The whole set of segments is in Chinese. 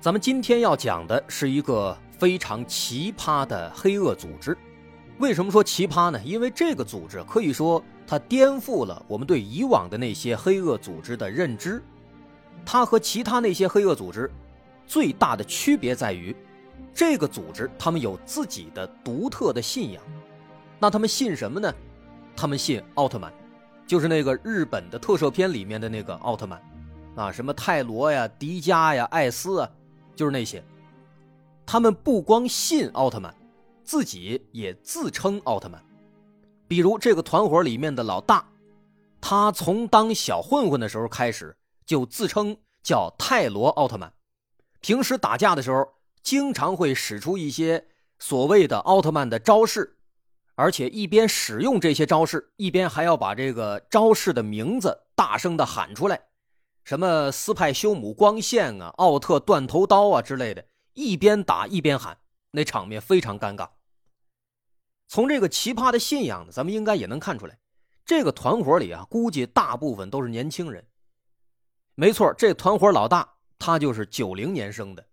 咱们今天要讲的是一个非常奇葩的黑恶组织。为什么说奇葩呢？因为这个组织可以说它颠覆了我们对以往的那些黑恶组织的认知。它和其他那些黑恶组织最大的区别在于，这个组织他们有自己的独特的信仰。那他们信什么呢？他们信奥特曼，就是那个日本的特摄片里面的那个奥特曼，啊，什么泰罗呀、迪迦呀、艾斯啊。就是那些，他们不光信奥特曼，自己也自称奥特曼。比如这个团伙里面的老大，他从当小混混的时候开始就自称叫泰罗奥特曼。平时打架的时候，经常会使出一些所谓的奥特曼的招式，而且一边使用这些招式，一边还要把这个招式的名字大声的喊出来。什么斯派修姆光线啊，奥特断头刀啊之类的，一边打一边喊，那场面非常尴尬。从这个奇葩的信仰呢，咱们应该也能看出来，这个团伙里啊，估计大部分都是年轻人。没错，这团伙老大他就是九零年生的，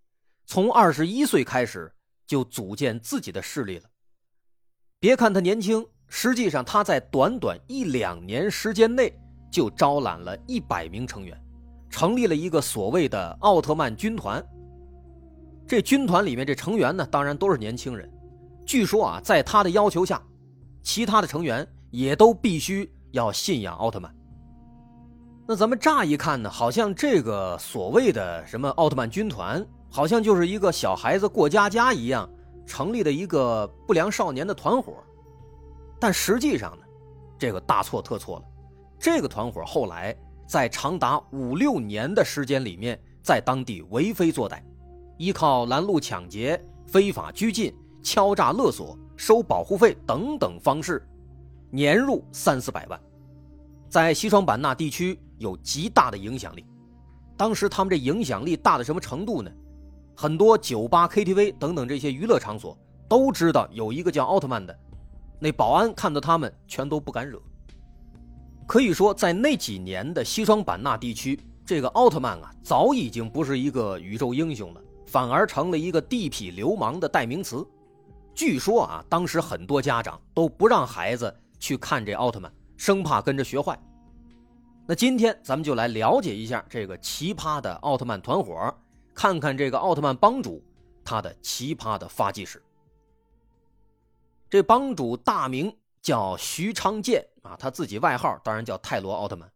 从二十一岁开始就组建自己的势力了。别看他年轻，实际上他在短短一两年时间内就招揽了一百名成员。成立了一个所谓的奥特曼军团。这军团里面这成员呢，当然都是年轻人。据说啊，在他的要求下，其他的成员也都必须要信仰奥特曼。那咱们乍一看呢，好像这个所谓的什么奥特曼军团，好像就是一个小孩子过家家一样成立的一个不良少年的团伙。但实际上呢，这个大错特错了。这个团伙后来。在长达五六年的时间里面，在当地为非作歹，依靠拦路抢劫、非法拘禁、敲诈勒索、收保护费等等方式，年入三四百万，在西双版纳地区有极大的影响力。当时他们这影响力大到什么程度呢？很多酒吧、KTV 等等这些娱乐场所都知道有一个叫奥特曼的，那保安看到他们全都不敢惹。可以说，在那几年的西双版纳地区，这个奥特曼啊，早已经不是一个宇宙英雄了，反而成了一个地痞流氓的代名词。据说啊，当时很多家长都不让孩子去看这奥特曼，生怕跟着学坏。那今天咱们就来了解一下这个奇葩的奥特曼团伙，看看这个奥特曼帮主他的奇葩的发迹史。这帮主大名。叫徐昌建啊，他自己外号当然叫泰罗奥特曼。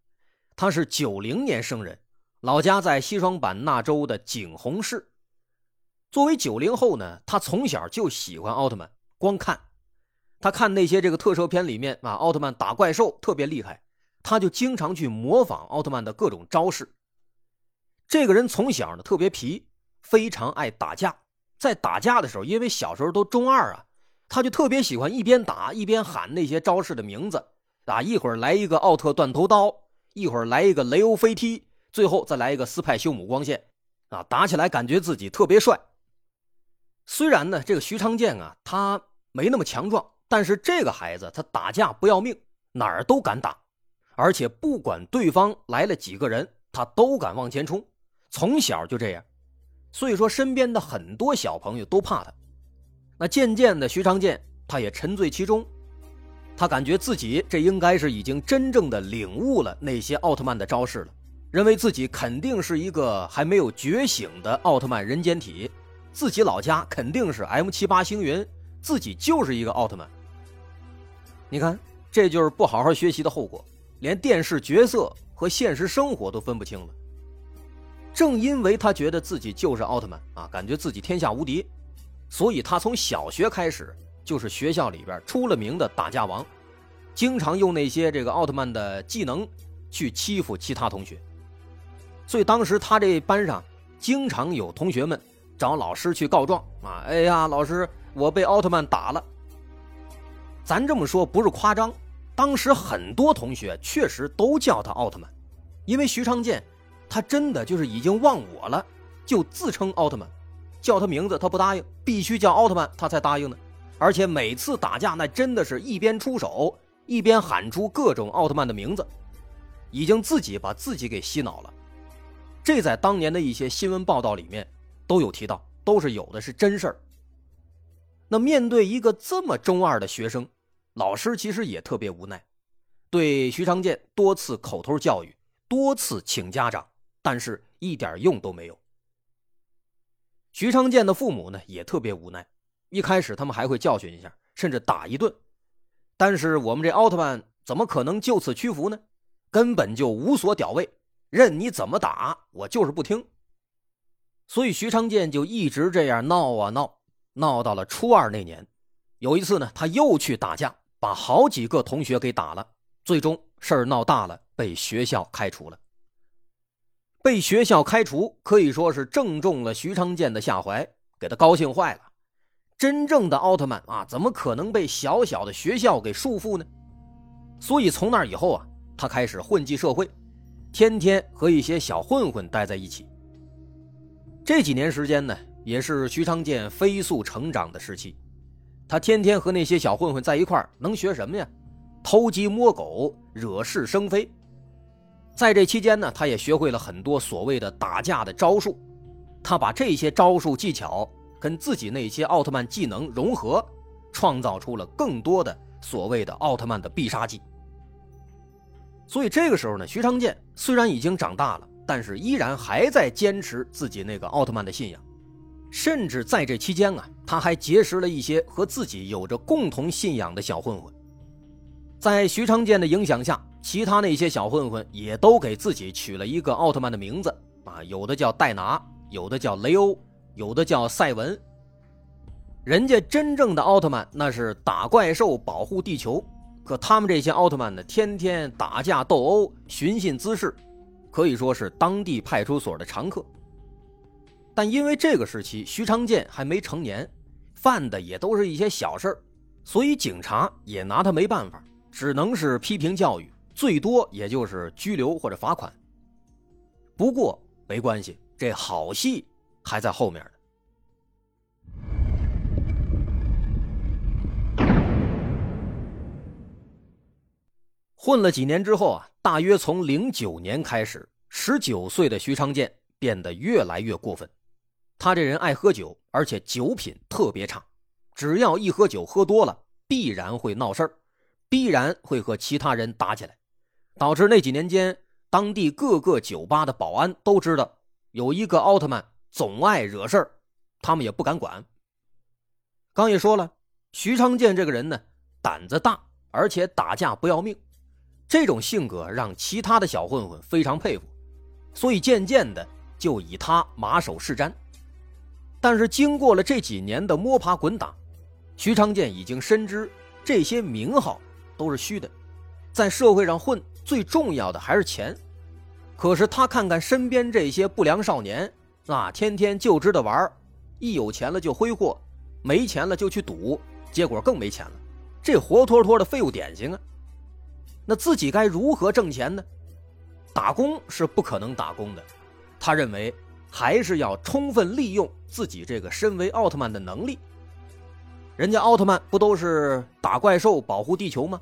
他是九零年生人，老家在西双版纳州的景洪市。作为九零后呢，他从小就喜欢奥特曼，光看，他看那些这个特摄片里面啊，奥特曼打怪兽特别厉害，他就经常去模仿奥特曼的各种招式。这个人从小呢特别皮，非常爱打架，在打架的时候，因为小时候都中二啊。他就特别喜欢一边打一边喊那些招式的名字，啊，一会儿来一个奥特断头刀，一会儿来一个雷欧飞踢，最后再来一个斯派修姆光线，啊，打起来感觉自己特别帅。虽然呢，这个徐长建啊，他没那么强壮，但是这个孩子他打架不要命，哪儿都敢打，而且不管对方来了几个人，他都敢往前冲，从小就这样，所以说身边的很多小朋友都怕他。那渐渐的，徐长健他也沉醉其中，他感觉自己这应该是已经真正的领悟了那些奥特曼的招式了，认为自己肯定是一个还没有觉醒的奥特曼人间体，自己老家肯定是 M 七八星云，自己就是一个奥特曼。你看，这就是不好好学习的后果，连电视角色和现实生活都分不清了。正因为他觉得自己就是奥特曼啊，感觉自己天下无敌。所以他从小学开始就是学校里边出了名的打架王，经常用那些这个奥特曼的技能去欺负其他同学。所以当时他这班上经常有同学们找老师去告状啊！哎呀，老师，我被奥特曼打了。咱这么说不是夸张，当时很多同学确实都叫他奥特曼，因为徐长建，他真的就是已经忘我了，就自称奥特曼，叫他名字他不答应，必须叫奥特曼他才答应呢。而且每次打架，那真的是一边出手一边喊出各种奥特曼的名字，已经自己把自己给洗脑了。这在当年的一些新闻报道里面。都有提到，都是有的是真事儿。那面对一个这么中二的学生，老师其实也特别无奈，对徐长健多次口头教育，多次请家长，但是一点用都没有。徐长健的父母呢也特别无奈，一开始他们还会教训一下，甚至打一顿，但是我们这奥特曼怎么可能就此屈服呢？根本就无所屌位，任你怎么打，我就是不听。所以徐昌健就一直这样闹啊闹，闹到了初二那年，有一次呢，他又去打架，把好几个同学给打了，最终事儿闹大了，被学校开除了。被学校开除可以说是正中了徐昌健的下怀，给他高兴坏了。真正的奥特曼啊，怎么可能被小小的学校给束缚呢？所以从那以后啊，他开始混迹社会，天天和一些小混混待在一起。这几年时间呢，也是徐长健飞速成长的时期。他天天和那些小混混在一块儿，能学什么呀？偷鸡摸狗，惹是生非。在这期间呢，他也学会了很多所谓的打架的招数。他把这些招数技巧跟自己那些奥特曼技能融合，创造出了更多的所谓的奥特曼的必杀技。所以这个时候呢，徐长健虽然已经长大了。但是依然还在坚持自己那个奥特曼的信仰，甚至在这期间啊，他还结识了一些和自己有着共同信仰的小混混。在徐长健的影响下，其他那些小混混也都给自己取了一个奥特曼的名字啊，有的叫戴拿，有的叫雷欧，有的叫赛文。人家真正的奥特曼那是打怪兽、保护地球，可他们这些奥特曼呢，天天打架斗殴、寻衅滋事。可以说是当地派出所的常客，但因为这个时期徐长健还没成年，犯的也都是一些小事所以警察也拿他没办法，只能是批评教育，最多也就是拘留或者罚款。不过没关系，这好戏还在后面呢。混了几年之后啊，大约从零九年开始，十九岁的徐长健变得越来越过分。他这人爱喝酒，而且酒品特别差，只要一喝酒喝多了，必然会闹事儿，必然会和其他人打起来，导致那几年间，当地各个酒吧的保安都知道有一个奥特曼总爱惹事儿，他们也不敢管。刚也说了，徐昌健这个人呢，胆子大，而且打架不要命。这种性格让其他的小混混非常佩服，所以渐渐的就以他马首是瞻。但是经过了这几年的摸爬滚打，徐昌健已经深知这些名号都是虚的，在社会上混最重要的还是钱。可是他看看身边这些不良少年啊，天天就知道玩，一有钱了就挥霍，没钱了就去赌，结果更没钱了，这活脱脱的废物典型啊！那自己该如何挣钱呢？打工是不可能打工的，他认为还是要充分利用自己这个身为奥特曼的能力。人家奥特曼不都是打怪兽、保护地球吗？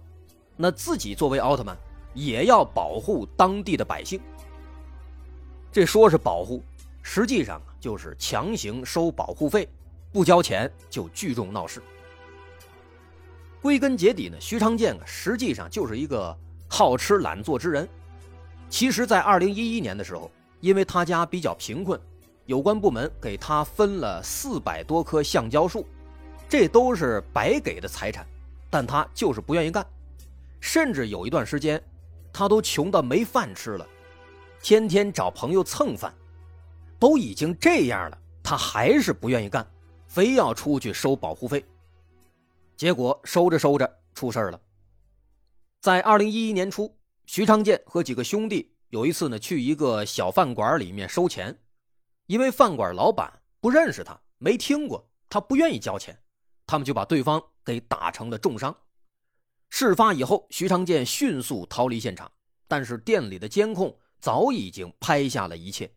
那自己作为奥特曼，也要保护当地的百姓。这说是保护，实际上就是强行收保护费，不交钱就聚众闹事。归根结底呢，徐长健啊，实际上就是一个好吃懒做之人。其实，在二零一一年的时候，因为他家比较贫困，有关部门给他分了四百多棵橡胶树，这都是白给的财产，但他就是不愿意干。甚至有一段时间，他都穷到没饭吃了，天天找朋友蹭饭。都已经这样了，他还是不愿意干，非要出去收保护费。结果收着收着出事了。在二零一一年初，徐长健和几个兄弟有一次呢去一个小饭馆里面收钱，因为饭馆老板不认识他，没听过，他不愿意交钱，他们就把对方给打成了重伤。事发以后，徐长建迅速逃离现场，但是店里的监控早已经拍下了一切。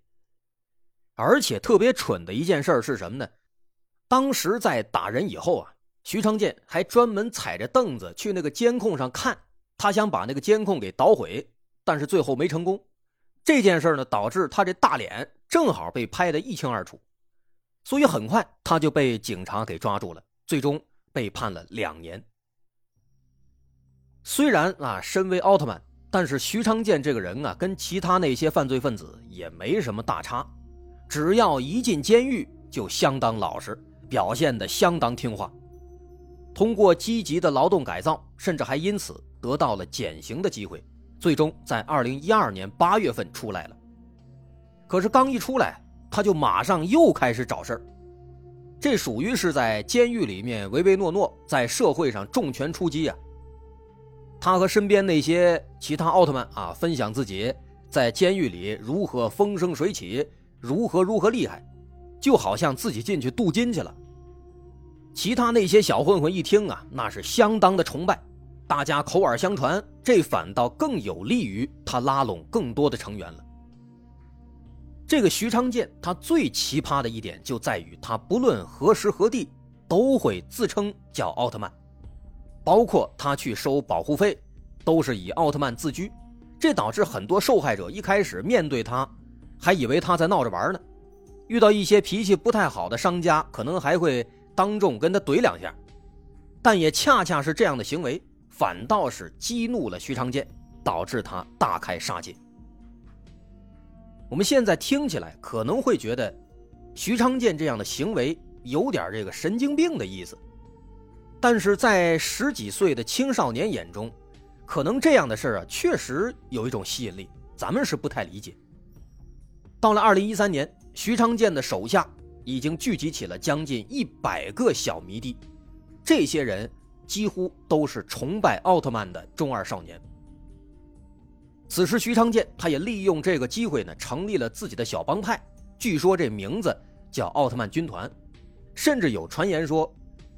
而且特别蠢的一件事是什么呢？当时在打人以后啊，徐长建还专门踩着凳子去那个监控上看，他想把那个监控给捣毁，但是最后没成功。这件事呢，导致他这大脸正好被拍得一清二楚，所以很快他就被警察给抓住了，最终被判了两年。虽然啊，身为奥特曼，但是徐长建这个人啊，跟其他那些犯罪分子也没什么大差，只要一进监狱就相当老实，表现得相当听话。通过积极的劳动改造，甚至还因此得到了减刑的机会，最终在二零一二年八月份出来了。可是刚一出来，他就马上又开始找事儿，这属于是在监狱里面唯唯诺诺，在社会上重拳出击啊。他和身边那些其他奥特曼啊，分享自己在监狱里如何风生水起，如何如何厉害，就好像自己进去镀金去了。其他那些小混混一听啊，那是相当的崇拜，大家口耳相传，这反倒更有利于他拉拢更多的成员了。这个徐昌建，他最奇葩的一点就在于，他不论何时何地都会自称叫奥特曼。包括他去收保护费，都是以奥特曼自居，这导致很多受害者一开始面对他，还以为他在闹着玩呢。遇到一些脾气不太好的商家，可能还会当众跟他怼两下。但也恰恰是这样的行为，反倒是激怒了徐长建，导致他大开杀戒。我们现在听起来可能会觉得，徐长建这样的行为有点这个神经病的意思。但是在十几岁的青少年眼中，可能这样的事儿啊，确实有一种吸引力，咱们是不太理解。到了二零一三年，徐长建的手下已经聚集起了将近一百个小迷弟，这些人几乎都是崇拜奥特曼的中二少年。此时，徐长建他也利用这个机会呢，成立了自己的小帮派，据说这名字叫奥特曼军团，甚至有传言说。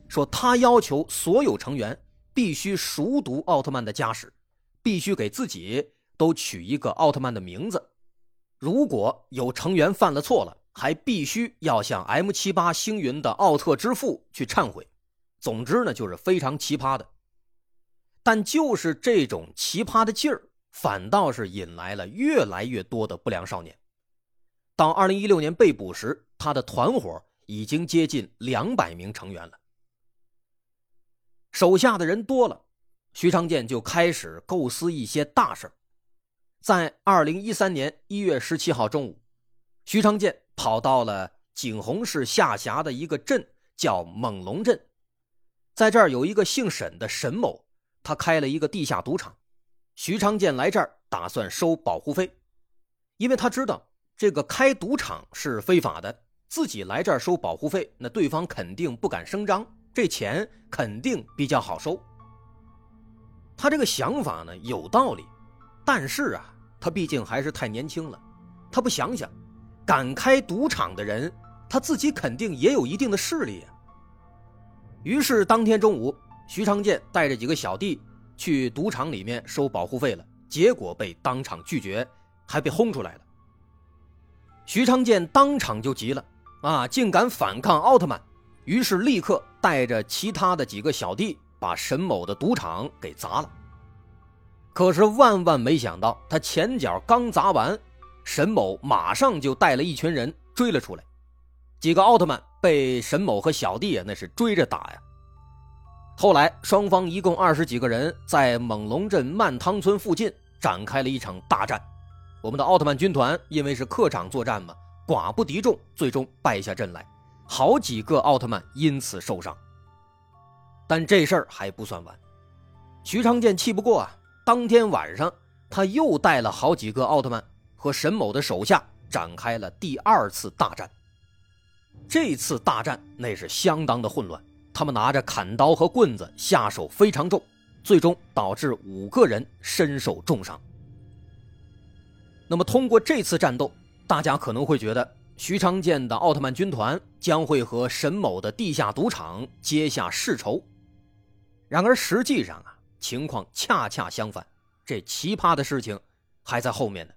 说他要求所有成员必须熟读奥特曼的家史，必须给自己都取一个奥特曼的名字。如果有成员犯了错了，还必须要向 M 七八星云的奥特之父去忏悔。总之呢，就是非常奇葩的。但就是这种奇葩的劲儿，反倒是引来了越来越多的不良少年。到二零一六年被捕时，他的团伙已经接近两百名成员了。手下的人多了，徐长建就开始构思一些大事儿在二零一三年一月十七号中午，徐长建跑到了景洪市下辖的一个镇，叫猛龙镇。在这儿有一个姓沈的沈某，他开了一个地下赌场。徐长建来这儿打算收保护费，因为他知道这个开赌场是非法的，自己来这儿收保护费，那对方肯定不敢声张。这钱肯定比较好收。他这个想法呢有道理，但是啊，他毕竟还是太年轻了。他不想想，敢开赌场的人，他自己肯定也有一定的势力啊。于是当天中午，徐长建带着几个小弟去赌场里面收保护费了，结果被当场拒绝，还被轰出来了。徐长建当场就急了啊，竟敢反抗奥特曼！于是立刻带着其他的几个小弟把沈某的赌场给砸了。可是万万没想到，他前脚刚砸完，沈某马上就带了一群人追了出来。几个奥特曼被沈某和小弟啊那是追着打呀。后来双方一共二十几个人在猛龙镇漫汤村附近展开了一场大战。我们的奥特曼军团因为是客场作战嘛，寡不敌众，最终败下阵来。好几个奥特曼因此受伤，但这事儿还不算完。徐长建气不过啊，当天晚上他又带了好几个奥特曼和沈某的手下展开了第二次大战。这次大战那是相当的混乱，他们拿着砍刀和棍子，下手非常重，最终导致五个人身受重伤。那么通过这次战斗，大家可能会觉得。徐昌建的奥特曼军团将会和沈某的地下赌场结下世仇。然而实际上啊，情况恰恰相反，这奇葩的事情还在后面呢。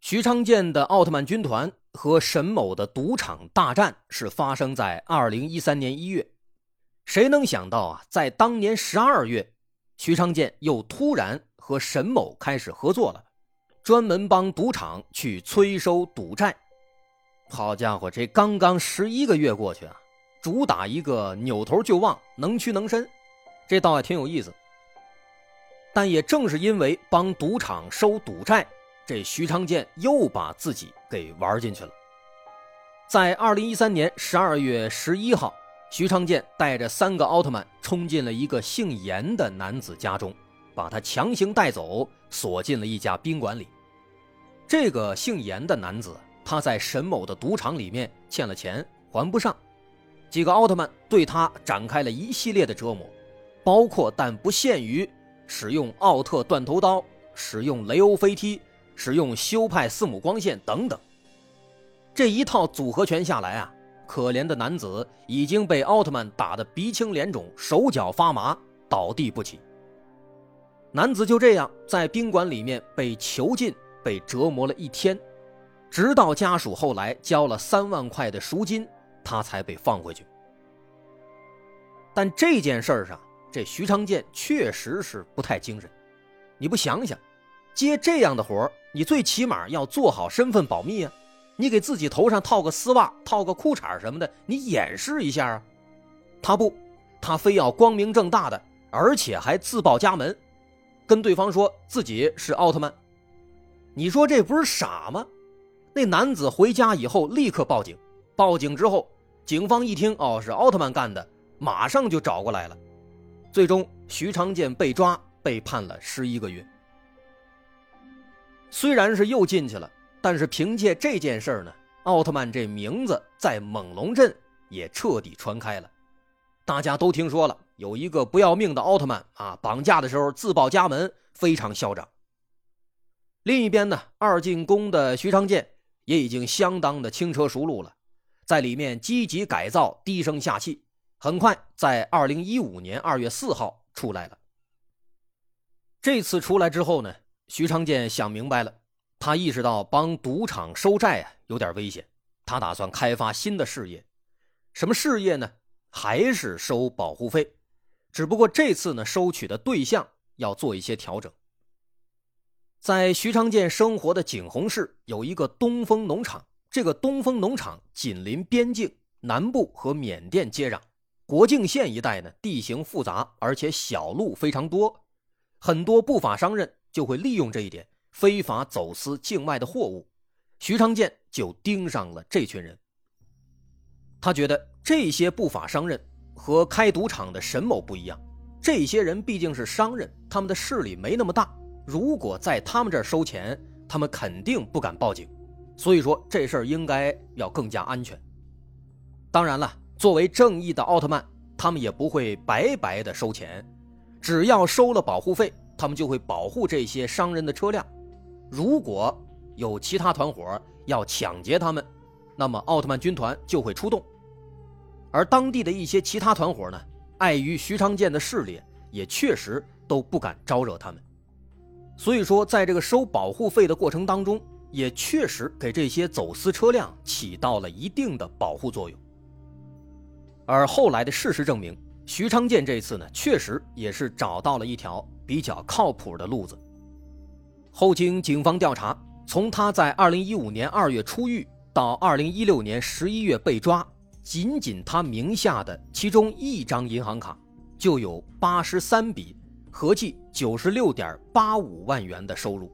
徐昌建的奥特曼军团和沈某的赌场大战是发生在二零一三年一月。谁能想到啊，在当年十二月，徐昌建又突然和沈某开始合作了，专门帮赌场去催收赌债。好家伙，这刚刚十一个月过去啊，主打一个扭头就忘，能屈能伸，这倒还挺有意思。但也正是因为帮赌场收赌债，这徐昌建又把自己给玩进去了。在二零一三年十二月十一号。徐昌建带着三个奥特曼冲进了一个姓严的男子家中，把他强行带走，锁进了一家宾馆里。这个姓严的男子，他在沈某的赌场里面欠了钱还不上，几个奥特曼对他展开了一系列的折磨，包括但不限于使用奥特断头刀、使用雷欧飞踢、使用修派四母光线等等。这一套组合拳下来啊！可怜的男子已经被奥特曼打得鼻青脸肿、手脚发麻，倒地不起。男子就这样在宾馆里面被囚禁、被折磨了一天，直到家属后来交了三万块的赎金，他才被放回去。但这件事上，这徐长建确实是不太精神。你不想想，接这样的活你最起码要做好身份保密啊。你给自己头上套个丝袜、套个裤衩什么的，你掩饰一下啊。他不，他非要光明正大的，而且还自报家门，跟对方说自己是奥特曼。你说这不是傻吗？那男子回家以后立刻报警，报警之后，警方一听哦是奥特曼干的，马上就找过来了。最终，徐长健被抓，被判了十一个月。虽然是又进去了。但是凭借这件事呢，奥特曼这名字在猛龙镇也彻底传开了，大家都听说了有一个不要命的奥特曼啊，绑架的时候自报家门，非常嚣张。另一边呢，二进宫的徐长健也已经相当的轻车熟路了，在里面积极改造，低声下气，很快在二零一五年二月四号出来了。这次出来之后呢，徐长健想明白了。他意识到帮赌场收债啊有点危险，他打算开发新的事业。什么事业呢？还是收保护费，只不过这次呢，收取的对象要做一些调整。在徐长健生活的景洪市有一个东风农场，这个东风农场紧邻边境，南部和缅甸接壤，国境线一带呢地形复杂，而且小路非常多，很多不法商人就会利用这一点。非法走私境外的货物，徐长健就盯上了这群人。他觉得这些不法商人和开赌场的沈某不一样，这些人毕竟是商人，他们的势力没那么大。如果在他们这儿收钱，他们肯定不敢报警。所以说这事儿应该要更加安全。当然了，作为正义的奥特曼，他们也不会白白的收钱，只要收了保护费，他们就会保护这些商人的车辆。如果有其他团伙要抢劫他们，那么奥特曼军团就会出动。而当地的一些其他团伙呢，碍于徐长建的势力，也确实都不敢招惹他们。所以说，在这个收保护费的过程当中，也确实给这些走私车辆起到了一定的保护作用。而后来的事实证明，徐昌建这次呢，确实也是找到了一条比较靠谱的路子。后经警方调查，从他在二零一五年二月出狱到二零一六年十一月被抓，仅仅他名下的其中一张银行卡就有八十三笔，合计九十六点八五万元的收入。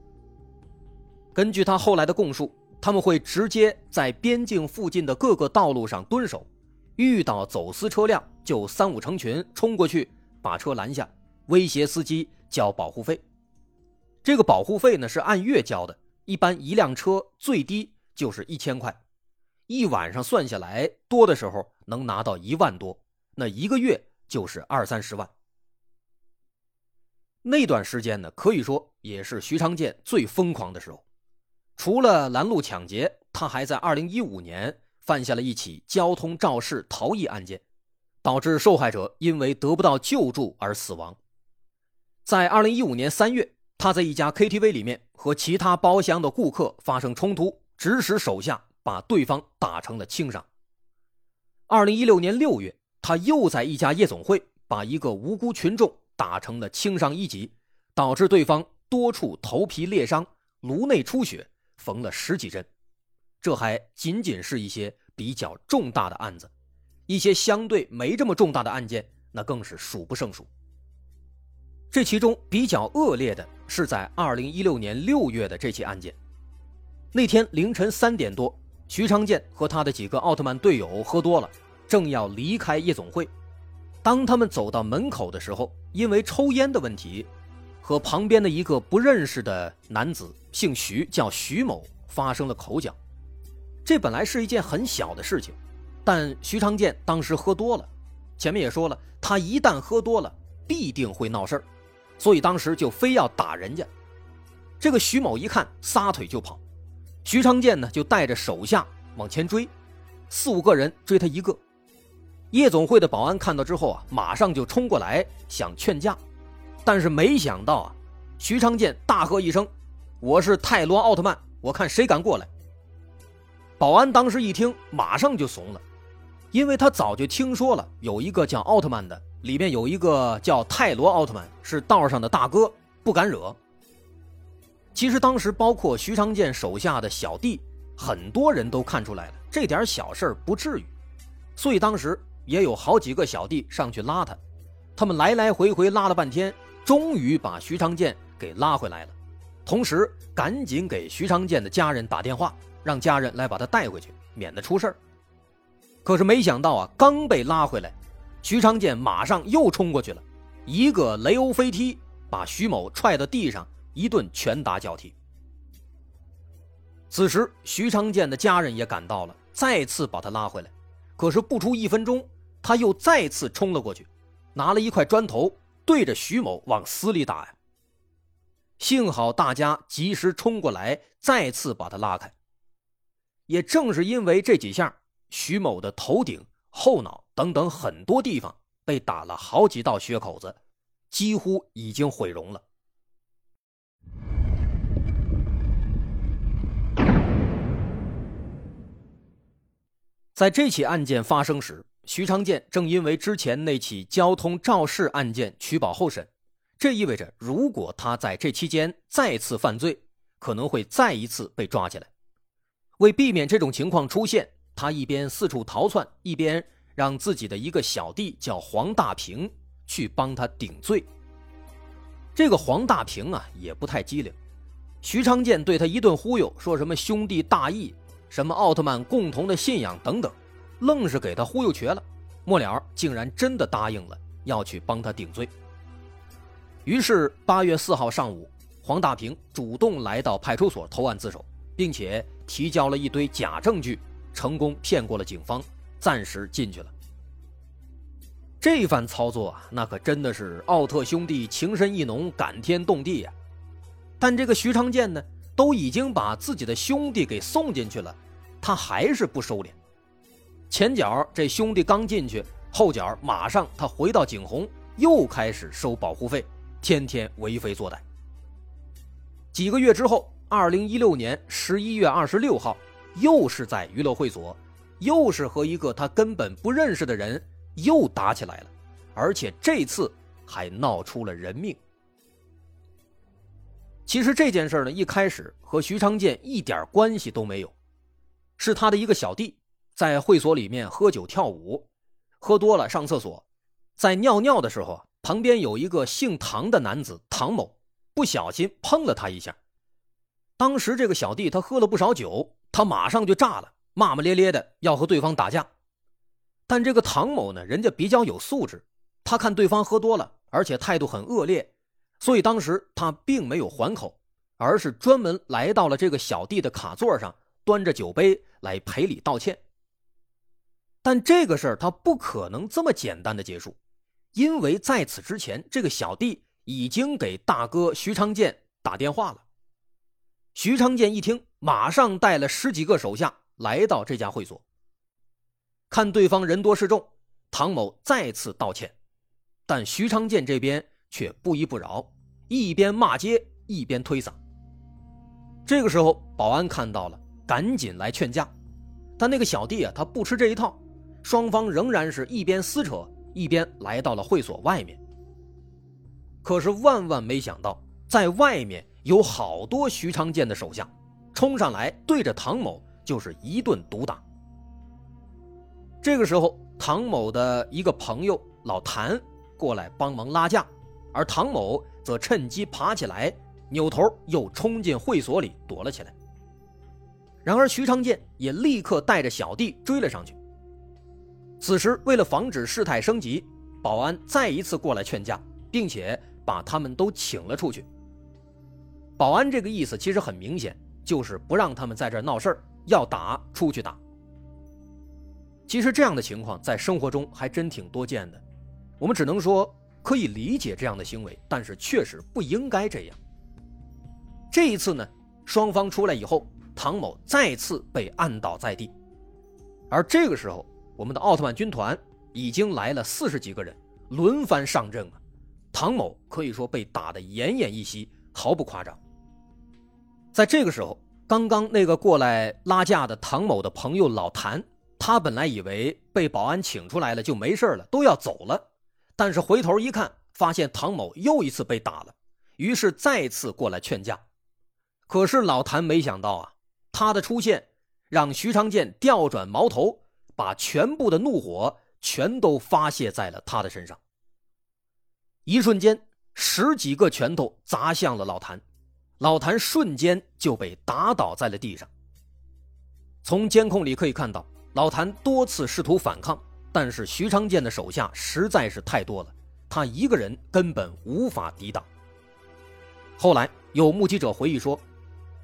根据他后来的供述，他们会直接在边境附近的各个道路上蹲守，遇到走私车辆就三五成群冲过去把车拦下，威胁司机交保护费。这个保护费呢是按月交的，一般一辆车最低就是一千块，一晚上算下来多的时候能拿到一万多，那一个月就是二三十万。那段时间呢，可以说也是徐长建最疯狂的时候。除了拦路抢劫，他还在2015年犯下了一起交通肇事逃逸案件，导致受害者因为得不到救助而死亡。在2015年3月，他在一家 KTV 里面和其他包厢的顾客发生冲突，指使手下把对方打成了轻伤。2016年6月，他又在一家夜总会把一个无辜群众打成了轻伤一级，导致对方多处头皮裂伤、颅内出血。缝了十几针，这还仅仅是一些比较重大的案子，一些相对没这么重大的案件，那更是数不胜数。这其中比较恶劣的是在二零一六年六月的这起案件。那天凌晨三点多，徐长建和他的几个奥特曼队友喝多了，正要离开夜总会。当他们走到门口的时候，因为抽烟的问题。和旁边的一个不认识的男子，姓徐，叫徐某，发生了口角。这本来是一件很小的事情，但徐长建当时喝多了，前面也说了，他一旦喝多了，必定会闹事儿，所以当时就非要打人家。这个徐某一看，撒腿就跑，徐长建呢就带着手下往前追，四五个人追他一个。夜总会的保安看到之后啊，马上就冲过来想劝架。但是没想到啊，徐长建大喝一声：“我是泰罗奥特曼，我看谁敢过来！”保安当时一听，马上就怂了，因为他早就听说了有一个叫奥特曼的，里面有一个叫泰罗奥特曼，是道上的大哥，不敢惹。其实当时包括徐长建手下的小弟，很多人都看出来了，这点小事不至于，所以当时也有好几个小弟上去拉他，他们来来回回拉了半天。终于把徐长建给拉回来了，同时赶紧给徐长建的家人打电话，让家人来把他带回去，免得出事儿。可是没想到啊，刚被拉回来，徐长建马上又冲过去了，一个雷欧飞踢，把徐某踹到地上，一顿拳打脚踢。此时，徐长建的家人也赶到了，再次把他拉回来。可是不出一分钟，他又再次冲了过去，拿了一块砖头。对着徐某往死里打呀！幸好大家及时冲过来，再次把他拉开。也正是因为这几下，徐某的头顶、后脑等等很多地方被打了好几道血口子，几乎已经毁容了。在这起案件发生时。徐长建正因为之前那起交通肇事案件取保候审，这意味着如果他在这期间再次犯罪，可能会再一次被抓起来。为避免这种情况出现，他一边四处逃窜，一边让自己的一个小弟叫黄大平去帮他顶罪。这个黄大平啊也不太机灵，徐长建对他一顿忽悠，说什么兄弟大义，什么奥特曼共同的信仰等等。愣是给他忽悠瘸了，末了竟然真的答应了要去帮他顶罪。于是八月四号上午，黄大平主动来到派出所投案自首，并且提交了一堆假证据，成功骗过了警方，暂时进去了。这番操作啊，那可真的是奥特兄弟情深意浓，感天动地呀。但这个徐长建呢，都已经把自己的兄弟给送进去了，他还是不收敛。前脚这兄弟刚进去，后脚马上他回到景洪，又开始收保护费，天天为非作歹。几个月之后，二零一六年十一月二十六号，又是在娱乐会所，又是和一个他根本不认识的人又打起来了，而且这次还闹出了人命。其实这件事呢，一开始和徐长建一点关系都没有，是他的一个小弟。在会所里面喝酒跳舞，喝多了上厕所，在尿尿的时候，旁边有一个姓唐的男子唐某，不小心碰了他一下。当时这个小弟他喝了不少酒，他马上就炸了，骂骂咧咧的要和对方打架。但这个唐某呢，人家比较有素质，他看对方喝多了，而且态度很恶劣，所以当时他并没有还口，而是专门来到了这个小弟的卡座上，端着酒杯来赔礼道歉。但这个事儿他不可能这么简单的结束，因为在此之前，这个小弟已经给大哥徐昌建打电话了。徐昌建一听，马上带了十几个手下来到这家会所。看对方人多势众，唐某再次道歉，但徐昌建这边却不依不饶，一边骂街一边推搡。这个时候，保安看到了，赶紧来劝架，但那个小弟啊，他不吃这一套，双方仍然是一边撕扯，一边来到了会所外面。可是万万没想到，在外面有好多徐长建的手下，冲上来对着唐某就是一顿毒打。这个时候，唐某的一个朋友老谭过来帮忙拉架，而唐某则趁机爬起来。扭头又冲进会所里躲了起来。然而徐长建也立刻带着小弟追了上去。此时为了防止事态升级，保安再一次过来劝架，并且把他们都请了出去。保安这个意思其实很明显，就是不让他们在这闹事儿，要打出去打。其实这样的情况在生活中还真挺多见的，我们只能说可以理解这样的行为，但是确实不应该这样。这一次呢，双方出来以后，唐某再次被按倒在地，而这个时候，我们的奥特曼军团已经来了四十几个人，轮番上阵啊。唐某可以说被打得奄奄一息，毫不夸张。在这个时候，刚刚那个过来拉架的唐某的朋友老谭，他本来以为被保安请出来了就没事了，都要走了，但是回头一看，发现唐某又一次被打了，于是再次过来劝架。可是老谭没想到啊，他的出现让徐长建调转矛头，把全部的怒火全都发泄在了他的身上。一瞬间，十几个拳头砸向了老谭，老谭瞬间就被打倒在了地上。从监控里可以看到，老谭多次试图反抗，但是徐长建的手下实在是太多了，他一个人根本无法抵挡。后来有目击者回忆说。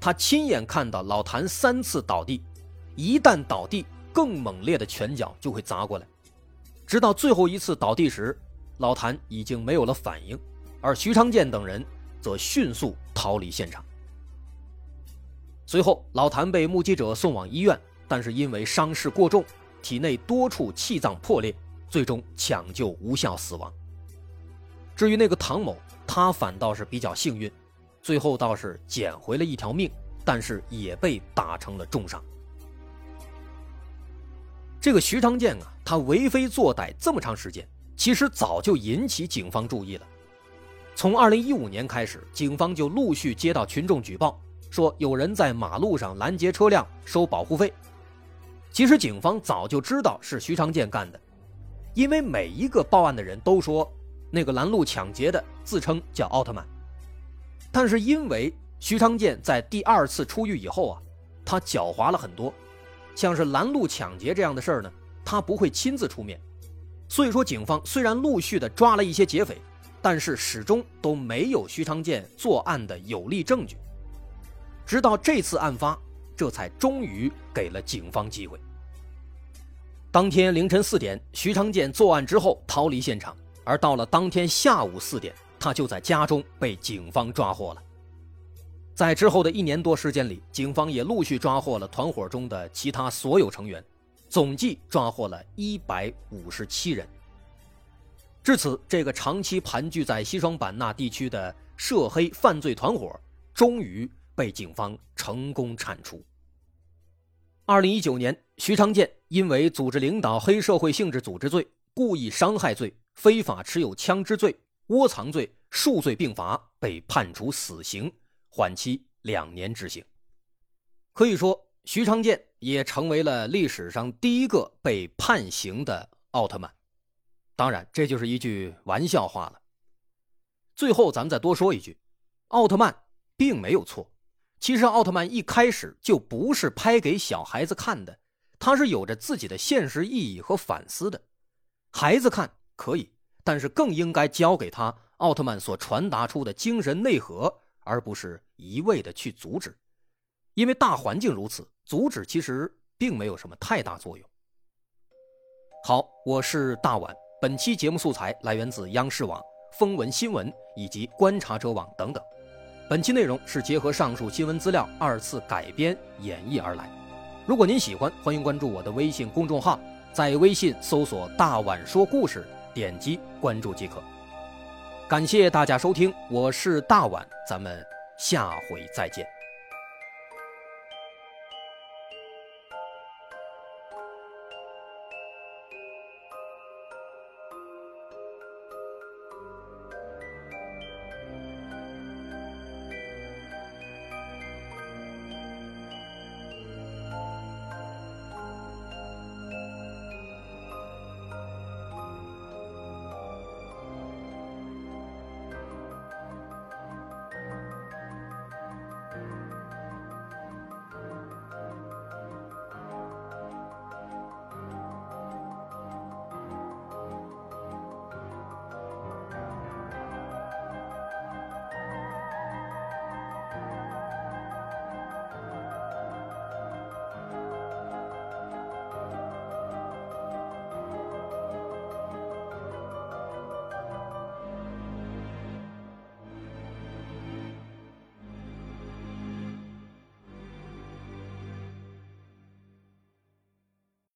他亲眼看到老谭三次倒地，一旦倒地，更猛烈的拳脚就会砸过来。直到最后一次倒地时，老谭已经没有了反应，而徐长建等人则迅速逃离现场。随后，老谭被目击者送往医院，但是因为伤势过重，体内多处气脏破裂，最终抢救无效死亡。至于那个唐某，他反倒是比较幸运。最后倒是捡回了一条命，但是也被打成了重伤。这个徐长建啊，他为非作歹这么长时间，其实早就引起警方注意了。从二零一五年开始，警方就陆续接到群众举报，说有人在马路上拦截车辆收保护费。其实警方早就知道是徐长建干的，因为每一个报案的人都说，那个拦路抢劫的自称叫奥特曼。但是因为徐长建在第二次出狱以后啊，他狡猾了很多，像是拦路抢劫这样的事儿呢，他不会亲自出面。所以说，警方虽然陆续的抓了一些劫匪，但是始终都没有徐长建作案的有力证据。直到这次案发，这才终于给了警方机会。当天凌晨四点，徐长建作案之后逃离现场，而到了当天下午四点。他就在家中被警方抓获了。在之后的一年多时间里，警方也陆续抓获了团伙中的其他所有成员，总计抓获了一百五十七人。至此，这个长期盘踞在西双版纳地区的涉黑犯罪团伙终于被警方成功铲除。二零一九年，徐长建因为组织领导黑社会性质组织罪、故意伤害罪、非法持有枪支罪。窝藏罪数罪并罚，被判处死刑，缓期两年执行。可以说，徐长建也成为了历史上第一个被判刑的奥特曼。当然，这就是一句玩笑话了。最后，咱们再多说一句，奥特曼并没有错。其实，奥特曼一开始就不是拍给小孩子看的，他是有着自己的现实意义和反思的。孩子看可以。但是更应该教给他奥特曼所传达出的精神内核而不是一味的去阻止。因为大环境如此阻止其实并没有什么太大作用。好我是大碗本期节目素材来源自央视网风闻新闻以及观察者网等等。本期内容是结合上述新闻资料二次改编演绎而来。如果您喜欢欢迎关注我的微信公众号在微信搜索大碗说故事点击关注即可。感谢大家收听我是大碗咱们下回再见。